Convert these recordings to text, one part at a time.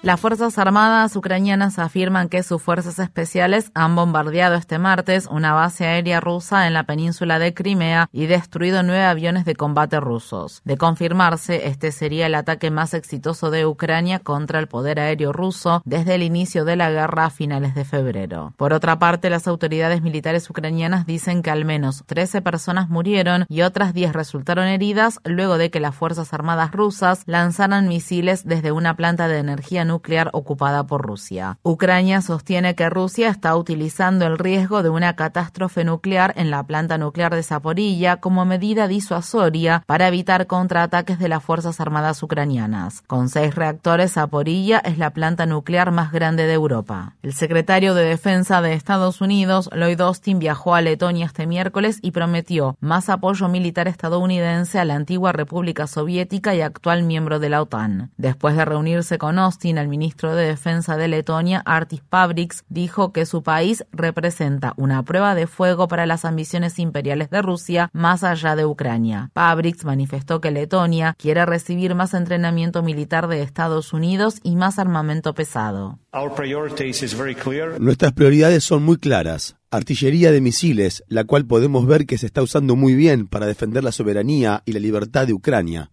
Las Fuerzas Armadas ucranianas afirman que sus fuerzas especiales han bombardeado este martes una base aérea rusa en la península de Crimea y destruido nueve aviones de combate rusos. De confirmarse, este sería el ataque más exitoso de Ucrania contra el poder aéreo ruso desde el inicio de la guerra a finales de febrero. Por otra parte, las autoridades militares ucranianas dicen que al menos 13 personas murieron y otras 10 resultaron heridas luego de que las Fuerzas Armadas rusas lanzaran misiles desde una planta de energía nuclear ocupada por Rusia. Ucrania sostiene que Rusia está utilizando el riesgo de una catástrofe nuclear en la planta nuclear de Zaporilla como medida disuasoria para evitar contraataques de las Fuerzas Armadas ucranianas. Con seis reactores, Zaporilla es la planta nuclear más grande de Europa. El secretario de Defensa de Estados Unidos, Lloyd Austin, viajó a Letonia este miércoles y prometió más apoyo militar estadounidense a la antigua República Soviética y actual miembro de la OTAN. Después de reunirse con Austin, el ministro de Defensa de Letonia, Artis Pabriks, dijo que su país representa una prueba de fuego para las ambiciones imperiales de Rusia más allá de Ucrania. Pabriks manifestó que Letonia quiere recibir más entrenamiento militar de Estados Unidos y más armamento pesado. Nuestras prioridades son muy claras. Artillería de misiles, la cual podemos ver que se está usando muy bien para defender la soberanía y la libertad de Ucrania.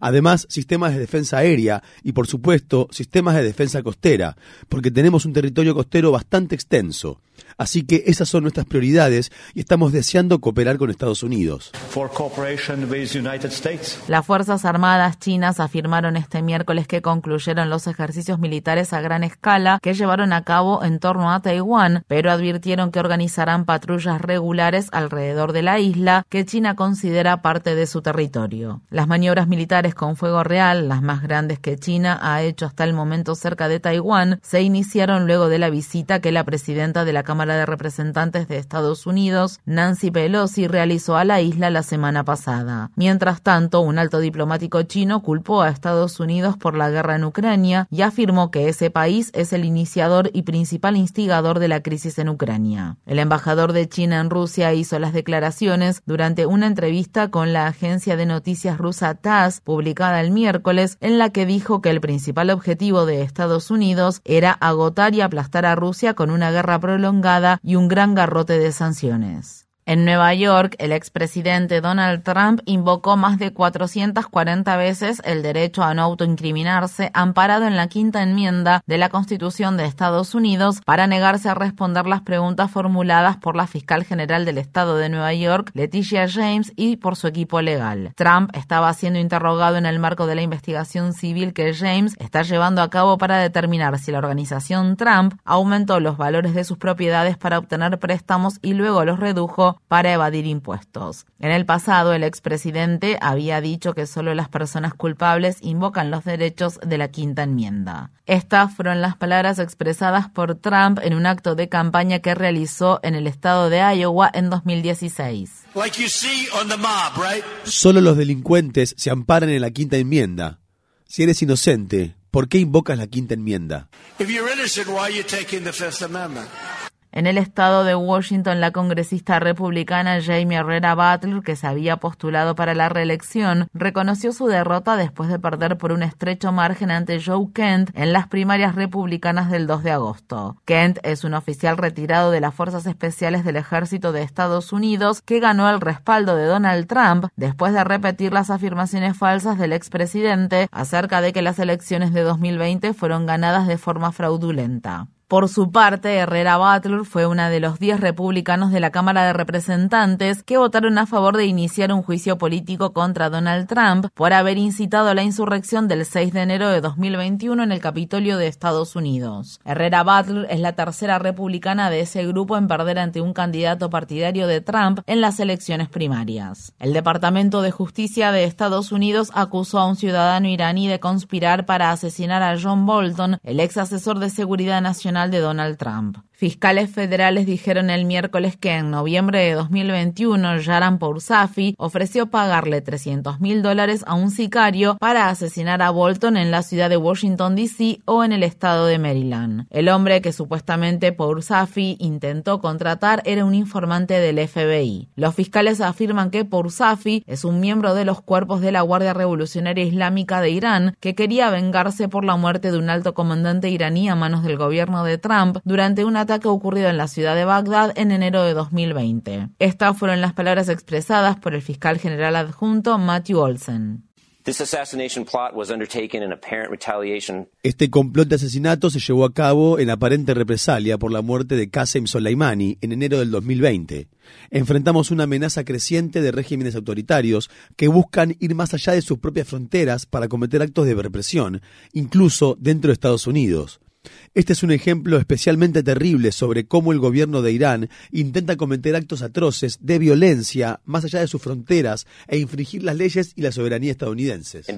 Además, sistemas de defensa aérea y, por supuesto, sistemas de defensa costera, porque tenemos un territorio costero bastante extenso. Así que esas son nuestras prioridades y estamos deseando cooperar con Estados Unidos. Las Fuerzas Armadas chinas afirmaron este miércoles que concluyeron los ejercicios militares a gran escala que llevaron a cabo en torno a Taiwán, pero advirtieron que organizarán patrullas regulares alrededor de la isla que China considera parte de su territorio. Las maniobras militares con fuego real, las más grandes que China ha hecho hasta el momento cerca de Taiwán, se iniciaron luego de la visita que la presidenta de la Cámara de Representantes de Estados Unidos, Nancy Pelosi, realizó a la isla la semana pasada. Mientras tanto, un alto diplomático chino culpó a Estados Unidos por la guerra en Ucrania y afirmó que ese país es el iniciador y principal instigador de la crisis en Ucrania. El embajador de China en Rusia hizo las declaraciones durante una entrevista con la agencia de noticias rusa TASS, publicada el miércoles, en la que dijo que el principal objetivo de Estados Unidos era agotar y aplastar a Rusia con una guerra prolongada y un gran garrote de sanciones. En Nueva York, el expresidente Donald Trump invocó más de 440 veces el derecho a no autoincriminarse amparado en la quinta enmienda de la Constitución de Estados Unidos para negarse a responder las preguntas formuladas por la fiscal general del estado de Nueva York, Leticia James, y por su equipo legal. Trump estaba siendo interrogado en el marco de la investigación civil que James está llevando a cabo para determinar si la organización Trump aumentó los valores de sus propiedades para obtener préstamos y luego los redujo para evadir impuestos. En el pasado, el expresidente había dicho que solo las personas culpables invocan los derechos de la quinta enmienda. Estas fueron las palabras expresadas por Trump en un acto de campaña que realizó en el estado de Iowa en 2016. Solo los delincuentes se amparan en la quinta enmienda. Si eres inocente, ¿por qué invocas la quinta enmienda? En el estado de Washington, la congresista republicana Jamie Herrera Butler, que se había postulado para la reelección, reconoció su derrota después de perder por un estrecho margen ante Joe Kent en las primarias republicanas del 2 de agosto. Kent es un oficial retirado de las Fuerzas Especiales del Ejército de Estados Unidos que ganó el respaldo de Donald Trump después de repetir las afirmaciones falsas del expresidente acerca de que las elecciones de 2020 fueron ganadas de forma fraudulenta. Por su parte, Herrera Butler fue una de los 10 republicanos de la Cámara de Representantes que votaron a favor de iniciar un juicio político contra Donald Trump por haber incitado la insurrección del 6 de enero de 2021 en el Capitolio de Estados Unidos. Herrera Butler es la tercera republicana de ese grupo en perder ante un candidato partidario de Trump en las elecciones primarias. El Departamento de Justicia de Estados Unidos acusó a un ciudadano iraní de conspirar para asesinar a John Bolton, el ex asesor de seguridad nacional de Donald Trump. Fiscales federales dijeron el miércoles que en noviembre de 2021 Yaran Poursafi ofreció pagarle 300 mil dólares a un sicario para asesinar a Bolton en la ciudad de Washington, D.C. o en el estado de Maryland. El hombre que supuestamente Poursafi intentó contratar era un informante del FBI. Los fiscales afirman que Poursafi es un miembro de los cuerpos de la Guardia Revolucionaria Islámica de Irán que quería vengarse por la muerte de un alto comandante iraní a manos del gobierno de Trump durante una ataque ocurrido en la ciudad de Bagdad en enero de 2020. Estas fueron las palabras expresadas por el fiscal general adjunto Matthew Olsen. Este complot de asesinato se llevó a cabo en aparente represalia por la muerte de Qasem Soleimani en enero del 2020. Enfrentamos una amenaza creciente de regímenes autoritarios que buscan ir más allá de sus propias fronteras para cometer actos de represión, incluso dentro de Estados Unidos. Este es un ejemplo especialmente terrible sobre cómo el gobierno de Irán intenta cometer actos atroces de violencia más allá de sus fronteras e infringir las leyes y la soberanía estadounidenses.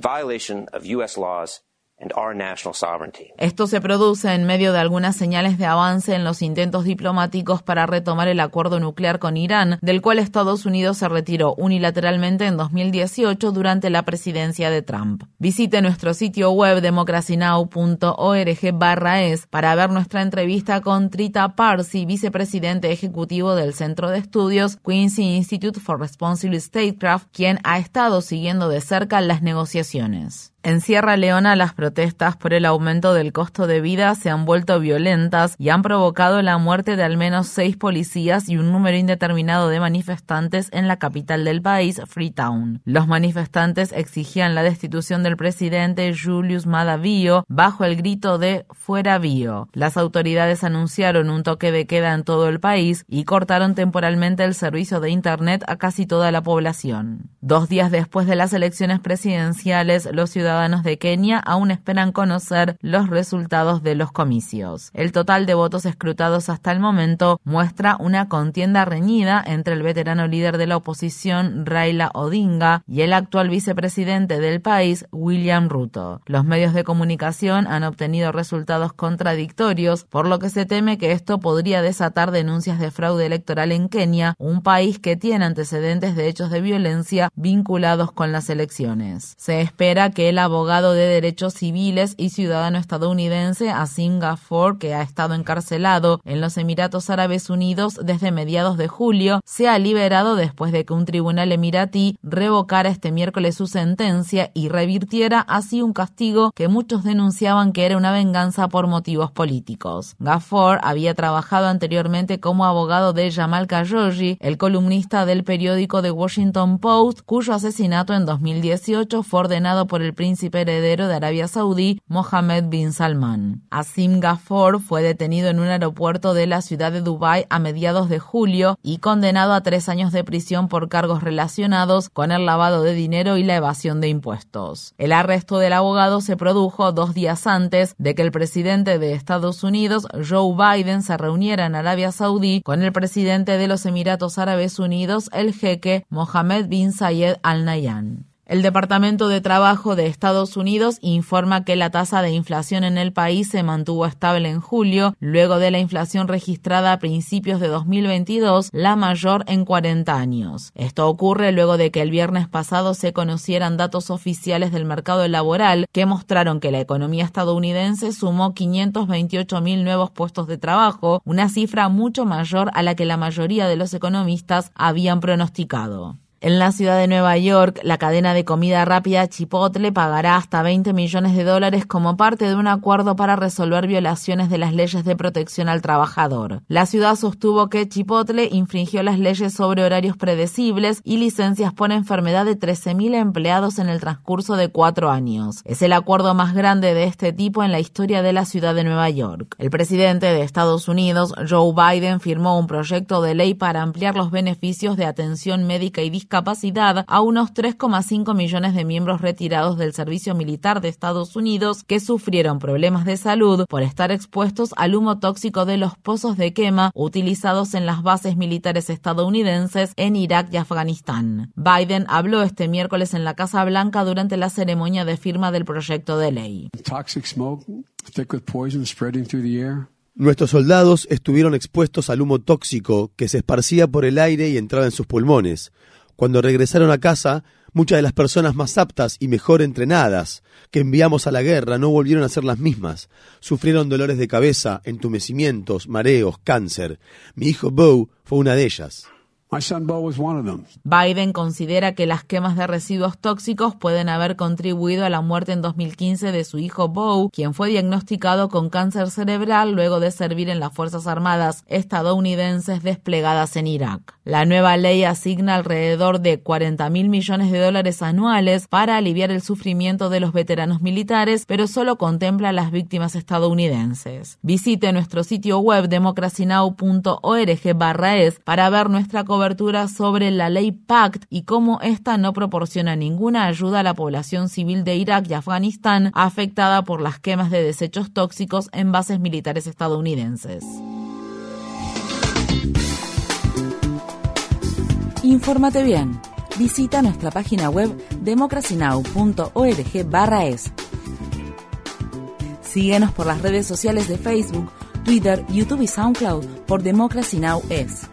Esto se produce en medio de algunas señales de avance en los intentos diplomáticos para retomar el acuerdo nuclear con Irán, del cual Estados Unidos se retiró unilateralmente en 2018 durante la presidencia de Trump. Visite nuestro sitio web democracynow.org/es para ver nuestra entrevista con Trita Parsi, vicepresidente ejecutivo del Centro de Estudios Quincy Institute for Responsible Statecraft, quien ha estado siguiendo de cerca las negociaciones. En Sierra Leona las protestas por el aumento del costo de vida se han vuelto violentas y han provocado la muerte de al menos seis policías y un número indeterminado de manifestantes en la capital del país, Freetown. Los manifestantes exigían la destitución del presidente Julius Maada Bio bajo el grito de Fuera Bio. Las autoridades anunciaron un toque de queda en todo el país y cortaron temporalmente el servicio de Internet a casi toda la población. Dos días después de las elecciones presidenciales, los ciudadanos ciudadanos de Kenia aún esperan conocer los resultados de los comicios. El total de votos escrutados hasta el momento muestra una contienda reñida entre el veterano líder de la oposición, Raila Odinga, y el actual vicepresidente del país, William Ruto. Los medios de comunicación han obtenido resultados contradictorios, por lo que se teme que esto podría desatar denuncias de fraude electoral en Kenia, un país que tiene antecedentes de hechos de violencia vinculados con las elecciones. Se espera que el abogado de derechos civiles y ciudadano estadounidense Asim Ghaffor, que ha estado encarcelado en los Emiratos Árabes Unidos desde mediados de julio, sea liberado después de que un tribunal emiratí revocara este miércoles su sentencia y revirtiera así un castigo que muchos denunciaban que era una venganza por motivos políticos. Ghaffor había trabajado anteriormente como abogado de Jamal Khashoggi, el columnista del periódico The Washington Post, cuyo asesinato en 2018 fue ordenado por el príncipe príncipe heredero de Arabia Saudí, Mohammed bin Salman. Asim Ghaffor fue detenido en un aeropuerto de la ciudad de Dubái a mediados de julio y condenado a tres años de prisión por cargos relacionados con el lavado de dinero y la evasión de impuestos. El arresto del abogado se produjo dos días antes de que el presidente de Estados Unidos, Joe Biden, se reuniera en Arabia Saudí con el presidente de los Emiratos Árabes Unidos, el jeque Mohammed bin Zayed Al Nahyan. El Departamento de Trabajo de Estados Unidos informa que la tasa de inflación en el país se mantuvo estable en julio, luego de la inflación registrada a principios de 2022, la mayor en 40 años. Esto ocurre luego de que el viernes pasado se conocieran datos oficiales del mercado laboral que mostraron que la economía estadounidense sumó 528 mil nuevos puestos de trabajo, una cifra mucho mayor a la que la mayoría de los economistas habían pronosticado. En la ciudad de Nueva York, la cadena de comida rápida Chipotle pagará hasta 20 millones de dólares como parte de un acuerdo para resolver violaciones de las leyes de protección al trabajador. La ciudad sostuvo que Chipotle infringió las leyes sobre horarios predecibles y licencias por enfermedad de 13.000 empleados en el transcurso de cuatro años. Es el acuerdo más grande de este tipo en la historia de la ciudad de Nueva York. El presidente de Estados Unidos, Joe Biden, firmó un proyecto de ley para ampliar los beneficios de atención médica y discapacidad a unos 3,5 millones de miembros retirados del servicio militar de Estados Unidos que sufrieron problemas de salud por estar expuestos al humo tóxico de los pozos de quema utilizados en las bases militares estadounidenses en Irak y Afganistán. Biden habló este miércoles en la Casa Blanca durante la ceremonia de firma del proyecto de ley. Nuestros soldados estuvieron expuestos al humo tóxico que se esparcía por el aire y entraba en sus pulmones. Cuando regresaron a casa, muchas de las personas más aptas y mejor entrenadas que enviamos a la guerra no volvieron a ser las mismas. Sufrieron dolores de cabeza, entumecimientos, mareos, cáncer. Mi hijo Bo fue una de ellas. Biden considera que las quemas de residuos tóxicos pueden haber contribuido a la muerte en 2015 de su hijo Bo, quien fue diagnosticado con cáncer cerebral luego de servir en las Fuerzas Armadas estadounidenses desplegadas en Irak. La nueva ley asigna alrededor de 40 mil millones de dólares anuales para aliviar el sufrimiento de los veteranos militares, pero solo contempla a las víctimas estadounidenses. Visite nuestro sitio web democracynow.org/es para ver nuestra cobertura cobertura sobre la ley PACT y cómo esta no proporciona ninguna ayuda a la población civil de Irak y Afganistán afectada por las quemas de desechos tóxicos en bases militares estadounidenses. Infórmate bien. Visita nuestra página web democracynow.org/es. Síguenos por las redes sociales de Facebook, Twitter, YouTube y SoundCloud por Democracy Now! es.